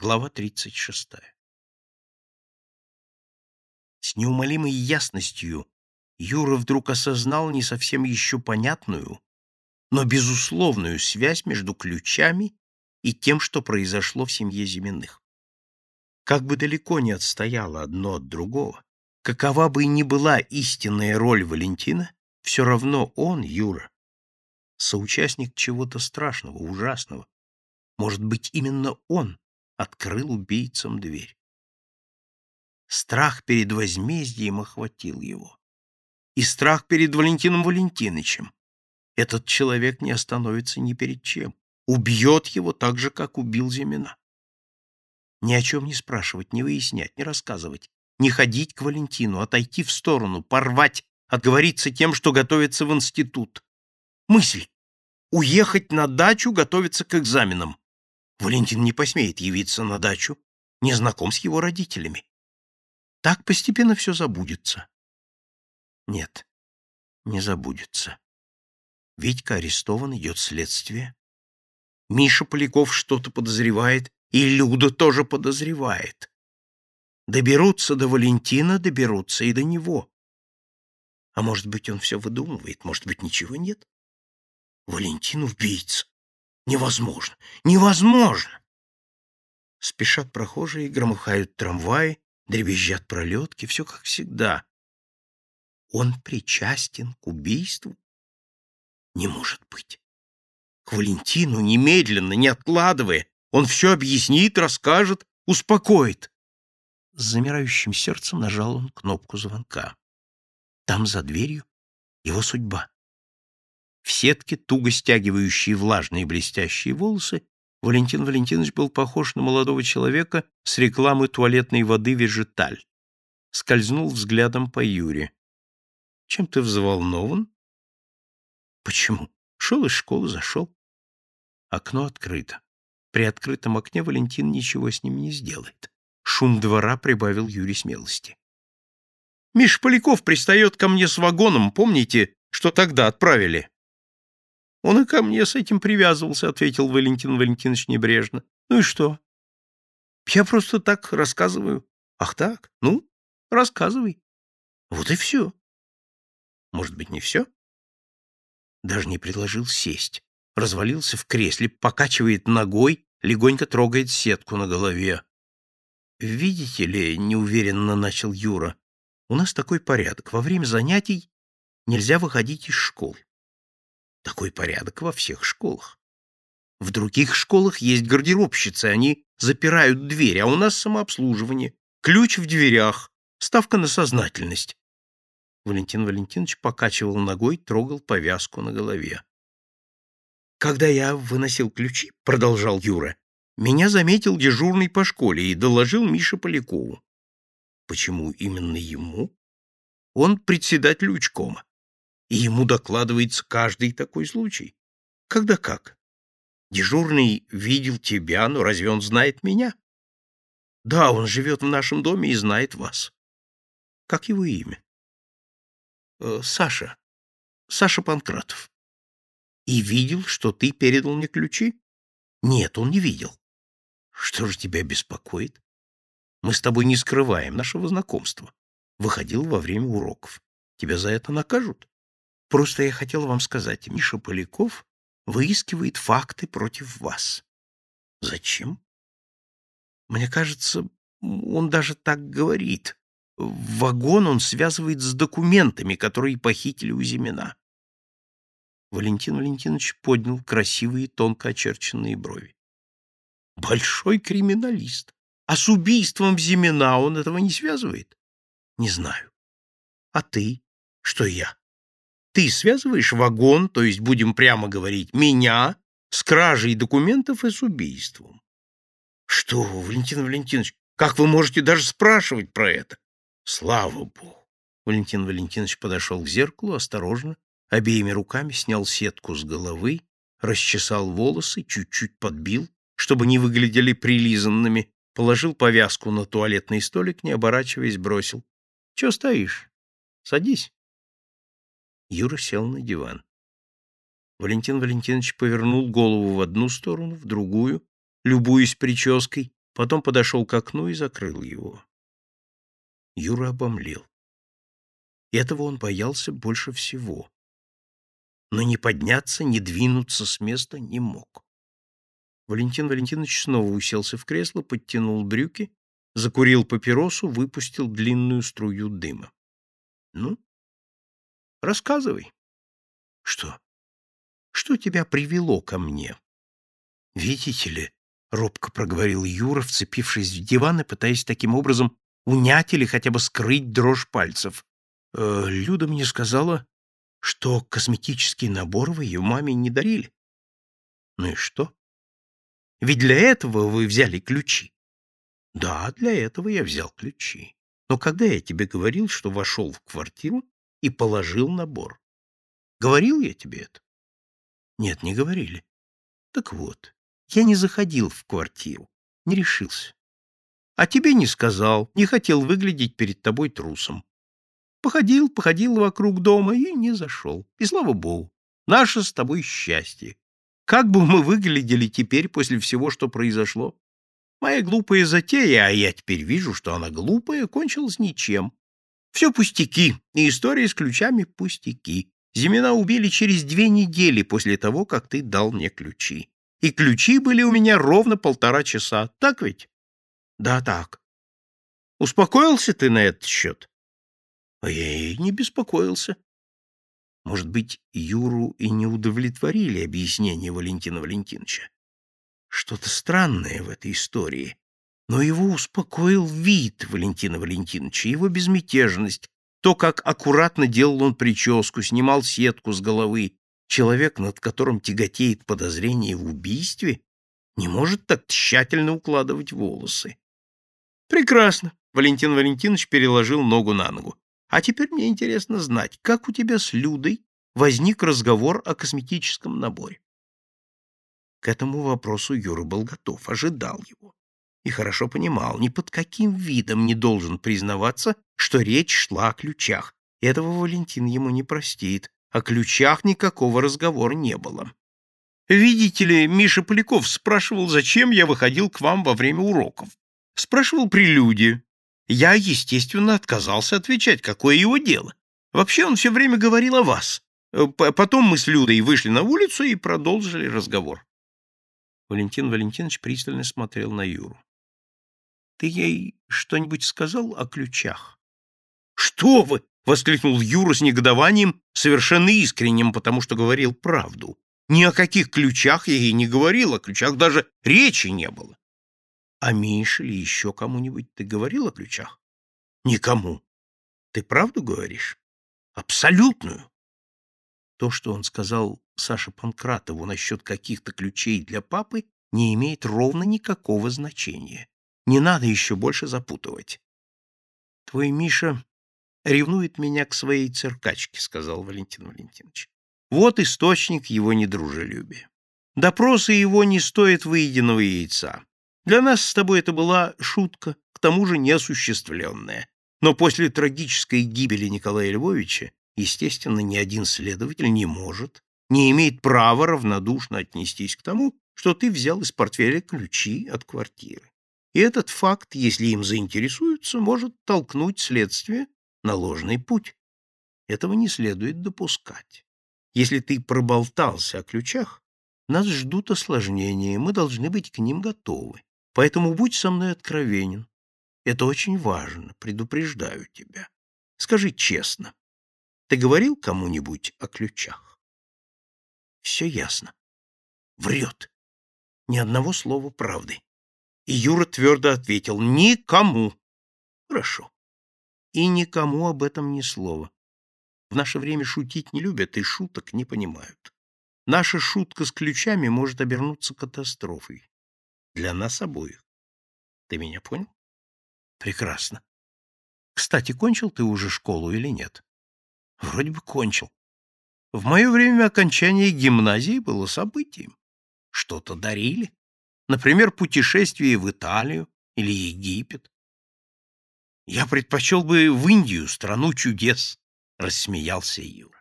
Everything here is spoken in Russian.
Глава 36. С неумолимой ясностью Юра вдруг осознал не совсем еще понятную, но безусловную связь между ключами и тем, что произошло в семье Зиминых. Как бы далеко не отстояло одно от другого, какова бы ни была истинная роль Валентина, все равно он, Юра, соучастник чего-то страшного, ужасного. Может быть, именно он открыл убийцам дверь. Страх перед возмездием охватил его. И страх перед Валентином Валентиновичем. Этот человек не остановится ни перед чем. Убьет его так же, как убил Зимина. Ни о чем не спрашивать, не выяснять, не рассказывать. Не ходить к Валентину, отойти в сторону, порвать, отговориться тем, что готовится в институт. Мысль. Уехать на дачу, готовиться к экзаменам. Валентин не посмеет явиться на дачу, не знаком с его родителями. Так постепенно все забудется. Нет, не забудется. Витька арестован, идет следствие. Миша Поляков что-то подозревает, и Люда тоже подозревает. Доберутся до Валентина, доберутся и до него. А может быть, он все выдумывает, может быть, ничего нет? Валентин убийца. Невозможно! Невозможно! Спешат прохожие, громыхают трамваи, дребезжат пролетки, все как всегда. Он причастен к убийству? Не может быть. К Валентину немедленно, не откладывая, он все объяснит, расскажет, успокоит. С замирающим сердцем нажал он кнопку звонка. Там, за дверью, его судьба. В сетке, туго стягивающей влажные блестящие волосы, Валентин Валентинович был похож на молодого человека с рекламы туалетной воды «Вежиталь». Скользнул взглядом по Юре. «Чем ты взволнован?» «Почему? Шел из школы, зашел». Окно открыто. При открытом окне Валентин ничего с ним не сделает. Шум двора прибавил Юре смелости. «Миш Поляков пристает ко мне с вагоном, помните, что тогда отправили?» Он и ко мне с этим привязывался, — ответил Валентин Валентинович небрежно. Ну и что? Я просто так рассказываю. Ах так? Ну, рассказывай. Вот и все. Может быть, не все? Даже не предложил сесть. Развалился в кресле, покачивает ногой, легонько трогает сетку на голове. «Видите ли, — неуверенно начал Юра, — у нас такой порядок. Во время занятий нельзя выходить из школы. Такой порядок во всех школах. В других школах есть гардеробщицы, они запирают дверь, а у нас самообслуживание, ключ в дверях, ставка на сознательность. Валентин Валентинович покачивал ногой, трогал повязку на голове. Когда я выносил ключи, продолжал Юра, меня заметил дежурный по школе и доложил Мише Полякову. Почему именно ему? Он председатель учкома и ему докладывается каждый такой случай. Когда как? Дежурный видел тебя, но разве он знает меня? Да, он живет в нашем доме и знает вас. Как его имя? Э, Саша. Саша Панкратов. И видел, что ты передал мне ключи? Нет, он не видел. Что же тебя беспокоит? Мы с тобой не скрываем нашего знакомства. Выходил во время уроков. Тебя за это накажут? Просто я хотел вам сказать, Миша Поляков выискивает факты против вас. Зачем? Мне кажется, он даже так говорит. Вагон он связывает с документами, которые похитили у Зимина. Валентин Валентинович поднял красивые, тонко очерченные брови. Большой криминалист. А с убийством Зимина он этого не связывает? Не знаю. А ты? Что я? Ты связываешь вагон, то есть, будем прямо говорить, меня с кражей документов и с убийством. Что Валентин Валентинович, как вы можете даже спрашивать про это? Слава Богу! Валентин Валентинович подошел к зеркалу, осторожно, обеими руками снял сетку с головы, расчесал волосы, чуть-чуть подбил, чтобы не выглядели прилизанными, положил повязку на туалетный столик, не оборачиваясь, бросил. — Чего стоишь? Садись. Юра сел на диван. Валентин Валентинович повернул голову в одну сторону, в другую, любуясь прической, Потом подошел к окну и закрыл его. Юра обомлел. Этого он боялся больше всего. Но не подняться, не двинуться с места не мог. Валентин Валентинович снова уселся в кресло, подтянул брюки, закурил папиросу, выпустил длинную струю дыма. — Ну, рассказывай. — Что? Что тебя привело ко мне? — Видите ли, — робко проговорил Юра, вцепившись в диван и пытаясь таким образом унять или хотя бы скрыть дрожь пальцев. Э, Люда мне сказала, что косметический набор вы ее маме не дарили. Ну и что? Ведь для этого вы взяли ключи. Да, для этого я взял ключи. Но когда я тебе говорил, что вошел в квартиру и положил набор? Говорил я тебе это? Нет, не говорили. Так вот, я не заходил в квартиру, не решился. А тебе не сказал, не хотел выглядеть перед тобой трусом. Походил, походил вокруг дома и не зашел. И слава богу, наше с тобой счастье. Как бы мы выглядели теперь после всего, что произошло? Моя глупая затея, а я теперь вижу, что она глупая, кончилась ничем. Все пустяки, и история с ключами пустяки. Зимина убили через две недели после того, как ты дал мне ключи. И ключи были у меня ровно полтора часа, так ведь? Да, так. Успокоился ты на этот счет? А я и не беспокоился. Может быть, Юру и не удовлетворили объяснения Валентина Валентиновича. Что-то странное в этой истории. Но его успокоил вид Валентина Валентиновича, его безмятежность, то, как аккуратно делал он прическу, снимал сетку с головы. Человек, над которым тяготеет подозрение в убийстве, не может так тщательно укладывать волосы. Прекрасно. Валентин Валентинович переложил ногу на ногу. А теперь мне интересно знать, как у тебя с Людой возник разговор о косметическом наборе. К этому вопросу Юра был готов, ожидал его. И хорошо понимал, ни под каким видом не должен признаваться, что речь шла о ключах. Этого Валентин ему не простит. О ключах никакого разговора не было. Видите ли, Миша Поляков спрашивал, зачем я выходил к вам во время уроков. Спрашивал прелюдии. Я, естественно, отказался отвечать, какое его дело. Вообще он все время говорил о вас. Потом мы с Людой вышли на улицу и продолжили разговор. Валентин Валентинович пристально смотрел на Юру. — Ты ей что-нибудь сказал о ключах? — Что вы! — воскликнул Юра с негодованием, совершенно искренним, потому что говорил правду. Ни о каких ключах я ей не говорил, о ключах даже речи не было. — А Мише или еще кому-нибудь ты говорил о ключах? — Никому. — Ты правду говоришь? — Абсолютную. То, что он сказал Саше Панкратову насчет каких-то ключей для папы, не имеет ровно никакого значения. Не надо еще больше запутывать. — Твой Миша ревнует меня к своей циркачке, — сказал Валентин Валентинович. Вот источник его недружелюбия. Допросы его не стоят выеденного яйца. Для нас с тобой это была шутка, к тому же неосуществленная. Но после трагической гибели Николая Львовича Естественно, ни один следователь не может, не имеет права равнодушно отнестись к тому, что ты взял из портфеля ключи от квартиры. И этот факт, если им заинтересуются, может толкнуть следствие на ложный путь. Этого не следует допускать. Если ты проболтался о ключах, нас ждут осложнения, мы должны быть к ним готовы. Поэтому будь со мной откровенен. Это очень важно, предупреждаю тебя. Скажи честно, ты говорил кому-нибудь о ключах? Все ясно. Врет. Ни одного слова правды. И Юра твердо ответил «Никому». Хорошо. И никому об этом ни слова. В наше время шутить не любят и шуток не понимают. Наша шутка с ключами может обернуться катастрофой. Для нас обоих. Ты меня понял? Прекрасно. Кстати, кончил ты уже школу или нет? Вроде бы кончил. В мое время окончание гимназии было событием. Что-то дарили. Например, путешествие в Италию или Египет. Я предпочел бы в Индию, страну чудес, — рассмеялся Юра.